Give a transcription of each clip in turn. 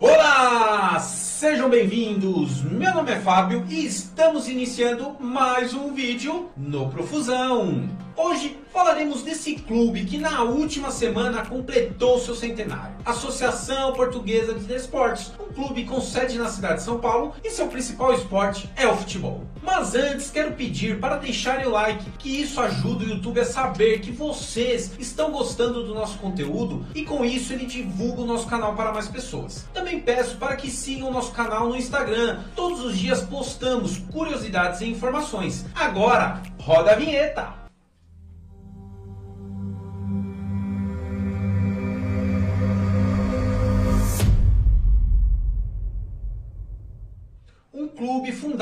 Olá, sejam bem-vindos. Meu nome é Fábio e estamos iniciando mais um vídeo no Profusão. Hoje falaremos desse clube que na última semana completou seu centenário. Associação Portuguesa de Desportos, um clube com sede na cidade de São Paulo e seu principal esporte é o futebol. Mas antes quero pedir para deixarem o like, que isso ajuda o YouTube a saber que vocês estão gostando do nosso conteúdo e com isso ele divulga o nosso canal para mais pessoas. Também peço para que sigam o nosso canal no Instagram. Todos os dias postamos curiosidades e informações. Agora, roda a vinheta!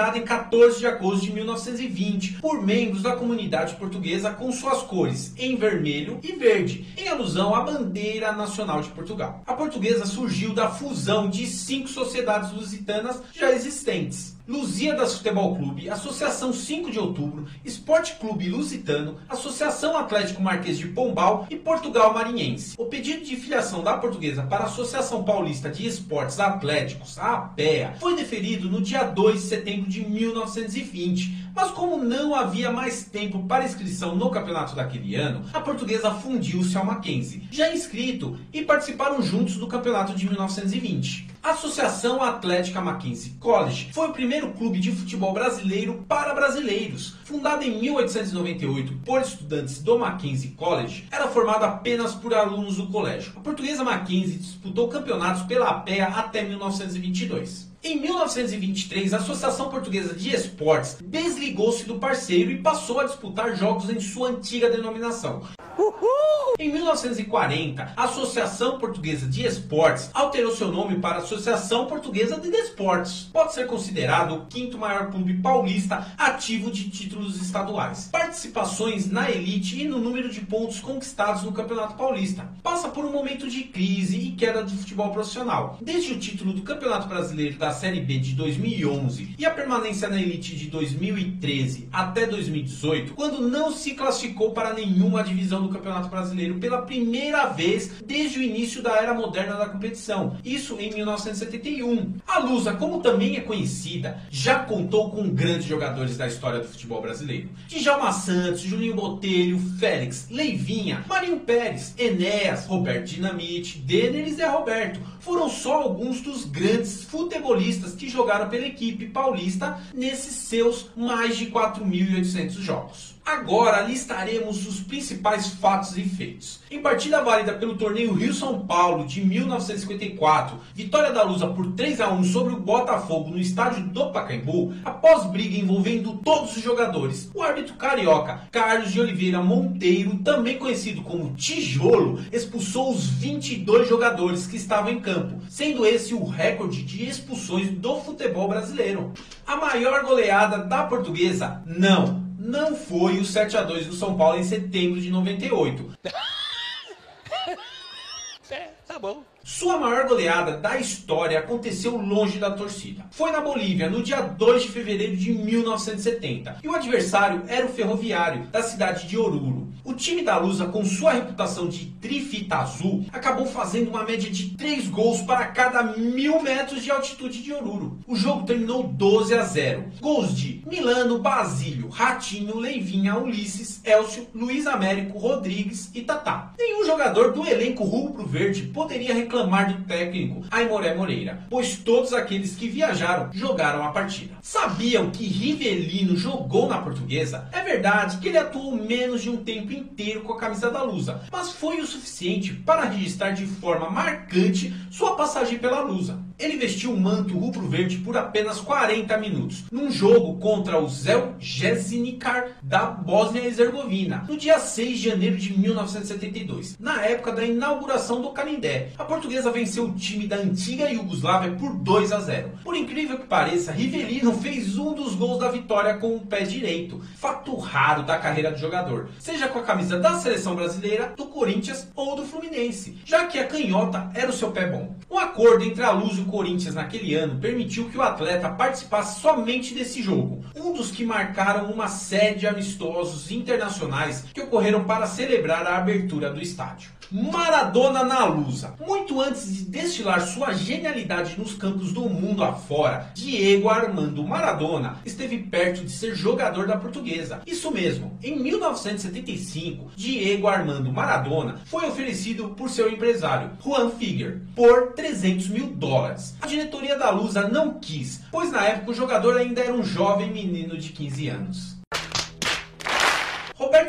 Clube fundado em 14 de agosto de 1920 por membros da comunidade portuguesa com suas cores em vermelho e verde, em alusão à bandeira nacional de Portugal. A portuguesa surgiu da fusão de cinco sociedades lusitanas já existentes. Lusíadas Futebol Clube, Associação 5 de Outubro, Esporte Clube Lusitano, Associação Atlético Marquês de Pombal e Portugal Marinhense. O pedido de filiação da portuguesa para a Associação Paulista de Esportes Atléticos, a APEA, foi deferido no dia 2 de setembro de 1920, mas como não havia mais tempo para inscrição no campeonato daquele ano, a portuguesa fundiu-se ao Mackenzie, já inscrito, e participaram juntos do campeonato de 1920. Associação Atlética Mackenzie College foi o primeiro clube de futebol brasileiro para brasileiros. Fundada em 1898 por estudantes do Mackenzie College, era formada apenas por alunos do colégio. A portuguesa Mackenzie disputou campeonatos pela APEA até 1922. Em 1923, a Associação Portuguesa de Esportes desligou-se do parceiro e passou a disputar jogos em sua antiga denominação. Uhul! Em 1940, a Associação Portuguesa de Esportes alterou seu nome para Associação Portuguesa de Desportos. Pode ser considerado o quinto maior clube paulista ativo de títulos estaduais. Participações na elite e no número de pontos conquistados no Campeonato Paulista. Passa por um momento de crise e queda do futebol profissional. Desde o título do Campeonato Brasileiro da Série B de 2011 e a permanência na elite de 2013 até 2018, quando não se classificou para nenhuma divisão do Campeonato Brasileiro pela primeira vez desde o início da era moderna da competição, isso em 1971. A Lusa, como também é conhecida, já contou com grandes jogadores da história do futebol brasileiro. Djalma Santos, Julinho Botelho, Félix, Leivinha, Marinho Pérez, Enéas, Roberto Dinamite, Denner e Zé Roberto foram só alguns dos grandes futebolistas que jogaram pela equipe paulista nesses seus mais de 4.800 jogos. Agora listaremos os principais fatos e feitos. Em partida válida pelo torneio Rio-São Paulo de 1954, vitória da Lusa por 3 a 1 sobre o Botafogo no estádio do Pacaembu, após briga envolvendo todos os jogadores, o árbitro carioca Carlos de Oliveira Monteiro, também conhecido como Tijolo, expulsou os 22 jogadores que estavam em campo, sendo esse o recorde de expulsões do futebol brasileiro. A maior goleada da portuguesa? Não não foi o 7 a 2 do São Paulo em setembro de 98. é, tá bom. Sua maior goleada da história aconteceu longe da torcida. Foi na Bolívia, no dia 2 de fevereiro de 1970. E o adversário era o Ferroviário, da cidade de Oruro. O time da Lusa, com sua reputação de trifita azul, acabou fazendo uma média de 3 gols para cada mil metros de altitude de Oruro. O jogo terminou 12 a 0. Gols de Milano, Basílio, Ratinho, Leivinha, Ulisses, Elcio, Luiz Américo, Rodrigues e Tatá. Nenhum jogador do elenco rubro-verde poderia reclamar do técnico Aimoré Moreira, pois todos aqueles que viajaram jogaram a partida. Sabiam que Rivelino jogou na portuguesa? É verdade que ele atuou menos de um tempo inteiro com a camisa da Lusa, mas foi o suficiente para registrar de forma marcante sua passagem pela Lusa. Ele vestiu o manto rubro-verde por apenas 40 minutos, num jogo contra o Zel Jesnikar da Bósnia e Herzegovina, no dia 6 de janeiro de 1972, na época da inauguração do Canindé. A portuguesa venceu o time da antiga Iugoslávia por 2 a 0. Por incrível que pareça, Rivelino fez um dos gols da vitória com o pé direito, fato raro da carreira do jogador, seja com a camisa da seleção brasileira, do Corinthians ou do Fluminense, já que a canhota era o seu pé bom. Um acordo entre a Luz e o Corinthians naquele ano permitiu que o atleta participasse somente desse jogo, um dos que marcaram uma série de amistosos internacionais que ocorreram para celebrar a abertura do estádio. Maradona na Lusa. Muito antes de destilar sua genialidade nos campos do mundo afora, Diego Armando Maradona esteve perto de ser jogador da portuguesa. Isso mesmo, em 1975, Diego Armando Maradona foi oferecido por seu empresário, Juan Figuer, por 300 mil dólares. A diretoria da Lusa não quis, pois na época o jogador ainda era um jovem menino de 15 anos.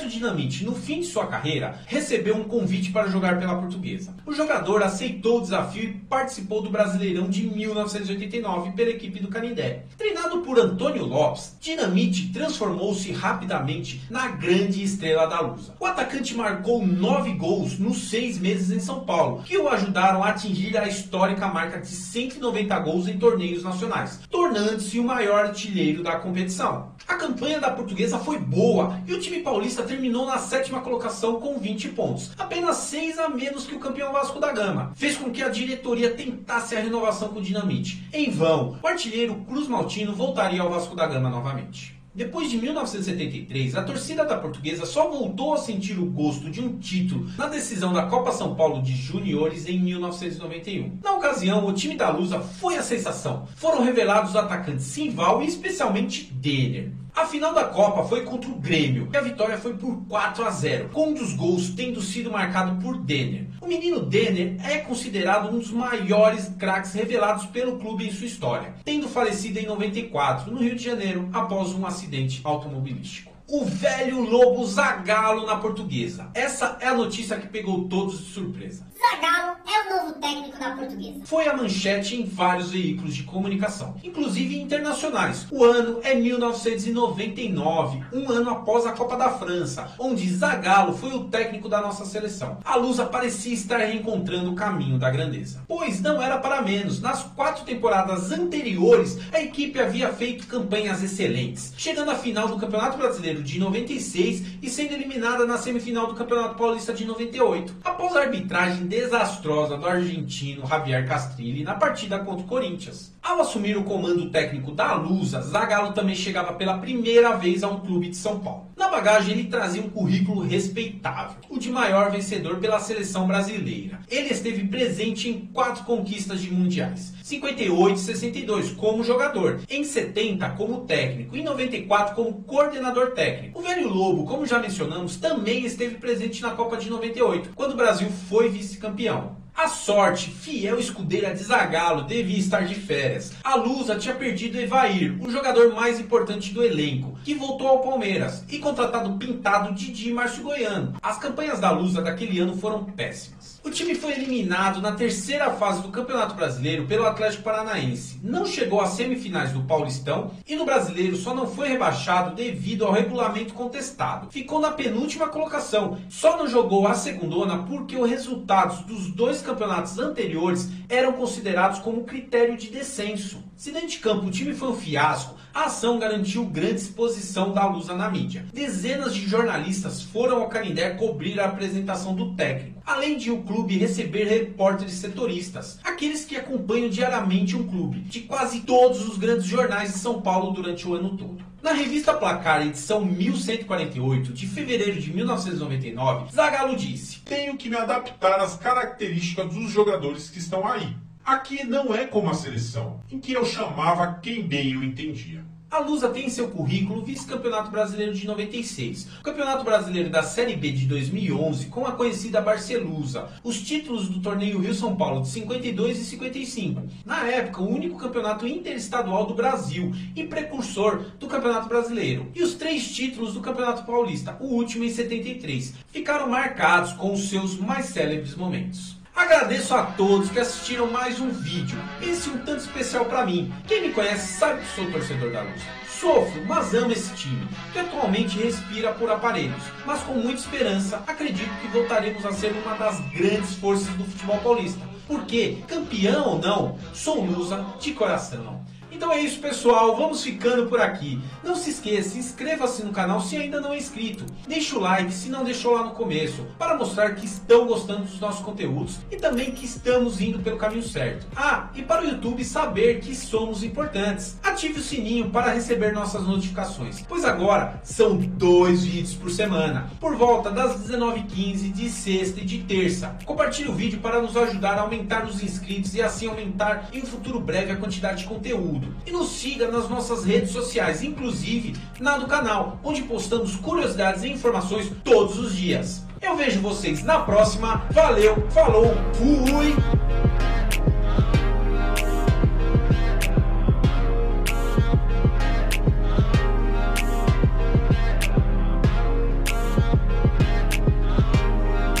Roberto Dinamite, no fim de sua carreira, recebeu um convite para jogar pela Portuguesa. O jogador aceitou o desafio e participou do Brasileirão de 1989 pela equipe do Canindé. Treinado por Antônio Lopes, Dinamite transformou-se rapidamente na grande estrela da Lusa. O atacante marcou nove gols nos seis meses em São Paulo, que o ajudaram a atingir a histórica marca de 190 gols em torneios nacionais, tornando-se o maior artilheiro da competição. A campanha da Portuguesa foi boa e o time paulista Paulista terminou na sétima colocação com 20 pontos, apenas 6 a menos que o campeão Vasco da Gama. Fez com que a diretoria tentasse a renovação com o Dinamite. Em vão, o artilheiro Cruz Maltino voltaria ao Vasco da Gama novamente. Depois de 1973, a torcida da Portuguesa só voltou a sentir o gosto de um título na decisão da Copa São Paulo de Juniores em 1991. Na ocasião, o time da Lusa foi a sensação. Foram revelados os atacantes Simval e especialmente Denner. A final da Copa foi contra o Grêmio e a vitória foi por 4 a 0, com um dos gols tendo sido marcado por Denner. O menino Denner é considerado um dos maiores craques revelados pelo clube em sua história, tendo falecido em 94 no Rio de Janeiro após um acidente automobilístico o velho lobo Zagalo na portuguesa. Essa é a notícia que pegou todos de surpresa. Zagalo é o novo técnico da portuguesa. Foi a manchete em vários veículos de comunicação, inclusive internacionais. O ano é 1999, um ano após a Copa da França, onde Zagalo foi o técnico da nossa seleção. A Lusa parecia estar reencontrando o caminho da grandeza. Pois não era para menos, nas quatro temporadas anteriores, a equipe havia feito campanhas excelentes, chegando à final do Campeonato Brasileiro De 96 e sendo eliminada na semifinal do Campeonato Paulista de 98, após a arbitragem desastrosa do argentino Javier Castrilli na partida contra o Corinthians. Ao assumir o comando técnico da Lusa, Zagallo também chegava pela primeira vez a um clube de São Paulo. Na bagagem ele trazia um currículo respeitável, o de maior vencedor pela seleção brasileira. Ele esteve presente em quatro conquistas de mundiais, 58 e 62 como jogador, em 70 como técnico, em 94 como coordenador técnico. O velho Lobo, como já mencionamos, também esteve presente na Copa de 98, quando o Brasil foi vice-campeão. A sorte, fiel escudeira de Zagallo, devia estar de férias. A Lusa tinha perdido Evair, o jogador mais importante do elenco, que voltou ao Palmeiras, e contratado pintado Didi Márcio Goiano. As campanhas da Lusa daquele ano foram péssimas. O time foi eliminado na terceira fase do Campeonato Brasileiro pelo Atlético Paranaense. Não chegou às semifinais do Paulistão e no Brasileiro só não foi rebaixado devido ao regulamento contestado. Ficou na penúltima colocação. Só não jogou a segundona porque os resultados dos dois campeonatos anteriores eram considerados como critério de descenso. Se dentro de campo o time foi um fiasco, a ação garantiu grande exposição da Lusa na mídia. Dezenas de jornalistas foram ao Canindé cobrir a apresentação do técnico, além de o clube receber repórteres setoristas, aqueles que acompanham diariamente um clube, de quase todos os grandes jornais de São Paulo durante o ano todo. Na revista Placar, edição 1148, de fevereiro de 1999, Zagallo disse: Tenho que me adaptar às características dos jogadores que estão aí. Aqui não é como a seleção, em que eu chamava quem bem eu entendia. A Lusa tem em seu currículo o vice-campeonato brasileiro de 96, o campeonato brasileiro da Série B de 2011 com a conhecida Barcelusa, os títulos do torneio Rio-São Paulo de 52 e 55, na época o único campeonato interestadual do Brasil e precursor do campeonato brasileiro, e os três títulos do campeonato paulista, o último em 73, ficaram marcados com os seus mais célebres momentos. Agradeço a todos que assistiram mais um vídeo, esse um tanto especial para mim. Quem me conhece sabe que sou torcedor da Luz. Sofro, mas amo esse time, que atualmente respira por aparelhos, mas com muita esperança acredito que voltaremos a ser uma das grandes forças do futebol paulista. Porque, campeão ou não, sou lusa de coração. Então é isso pessoal, vamos ficando por aqui. Não se esqueça, inscreva-se no canal se ainda não é inscrito. Deixe o like se não deixou lá no começo, para mostrar que estão gostando dos nossos conteúdos e também que estamos indo pelo caminho certo. Ah, e para o YouTube saber que somos importantes. Ative o sininho para receber nossas notificações, pois agora são dois vídeos por semana, por volta das 19h15 de sexta e de terça. Compartilhe o vídeo para nos ajudar a aumentar os inscritos e assim aumentar em um futuro breve a quantidade de conteúdo. E nos siga nas nossas redes sociais, inclusive na do canal, onde postamos curiosidades e informações todos os dias. Eu vejo vocês na próxima. Valeu, falou, fui!